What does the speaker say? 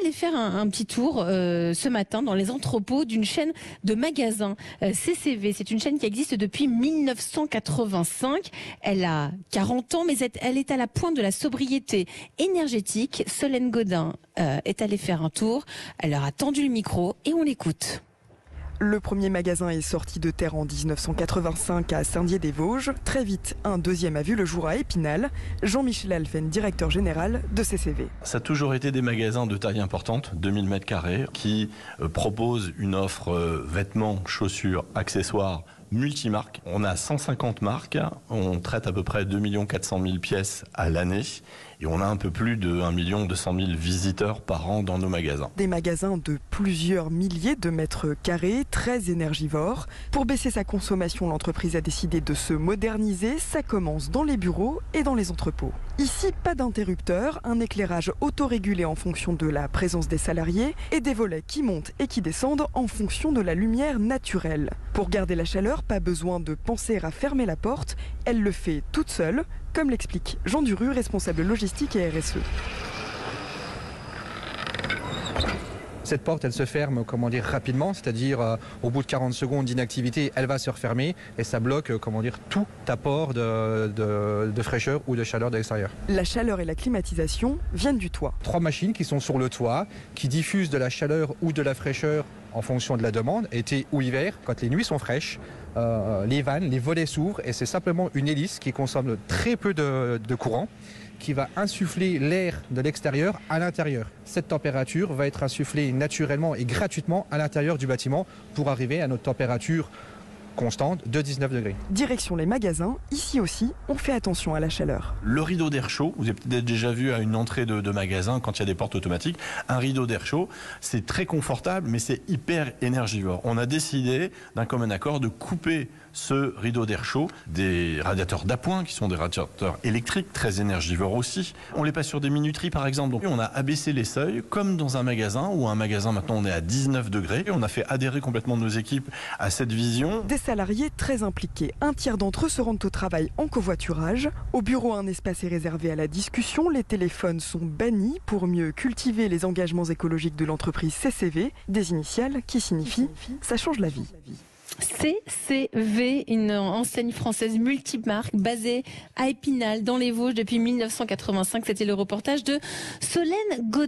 allé faire un, un petit tour euh, ce matin dans les entrepôts d'une chaîne de magasins euh, CCV. C'est une chaîne qui existe depuis 1985. Elle a 40 ans, mais elle- est à la pointe de la sobriété énergétique. Solène Godin euh, est allée faire un tour. Elle leur a tendu le micro et on l'écoute. Le premier magasin est sorti de terre en 1985 à Saint-Dié-des-Vosges. Très vite, un deuxième a vu le jour à Épinal. Jean-Michel Alphen, directeur général de CCV. Ça a toujours été des magasins de taille importante, 2000 mètres carrés, qui euh, proposent une offre euh, vêtements, chaussures, accessoires multimarques. On a 150 marques, on traite à peu près 2 400 000 pièces à l'année et on a un peu plus de 1 200 000 visiteurs par an dans nos magasins. Des magasins de plusieurs milliers de mètres carrés, très énergivores. Pour baisser sa consommation, l'entreprise a décidé de se moderniser. Ça commence dans les bureaux et dans les entrepôts. Ici, pas d'interrupteur, un éclairage autorégulé en fonction de la présence des salariés et des volets qui montent et qui descendent en fonction de la lumière naturelle. Pour garder la chaleur, pas besoin de penser à fermer la porte, elle le fait toute seule, comme l'explique Jean Duru, responsable logistique et RSE. Cette porte, elle se ferme, comment dire, rapidement, c'est-à-dire euh, au bout de 40 secondes d'inactivité, elle va se refermer et ça bloque, euh, comment dire, tout apport de, de- de fraîcheur ou de chaleur de l'extérieur. La chaleur et la climatisation viennent du toit. Trois machines qui sont sur le toit, qui diffusent de la chaleur ou de la fraîcheur en fonction de la demande, été ou hiver. Quand les nuits sont fraîches, euh, les vannes, les volets s'ouvrent et c'est simplement une hélice qui consomme très peu de, de courant qui va insuffler l'air de l'extérieur à l'intérieur. Cette température va être insufflée naturellement et gratuitement à l'intérieur du bâtiment pour arriver à notre température constante de 19 degrés. Direction les magasins, ici aussi, on fait attention à la chaleur. Le rideau d'air chaud, vous avez peut-être déjà vu à une entrée de, de magasin quand il y a des portes automatiques, un rideau d'air chaud, c'est très confortable mais c'est hyper énergivore. On a décidé d'un commun accord de couper ce rideau d'air chaud des radiateurs d'appoint qui sont des radiateurs électriques très énergivores aussi. On les passe sur des minuteries par exemple. Donc on a abaissé les seuils comme dans un magasin où un magasin maintenant on est à 19 degrés. Et on a fait adhérer complètement nos équipes à cette vision. Des salariés très impliqués. Un tiers d'entre eux se rendent au travail en covoiturage. Au bureau, un espace est réservé à la discussion. Les téléphones sont bannis pour mieux cultiver les engagements écologiques de l'entreprise CCV, des initiales qui signifient ça change la vie. CCV, une enseigne française multimarque basée à Épinal, dans les Vosges, depuis 1985. C'était le reportage de Solène Godin.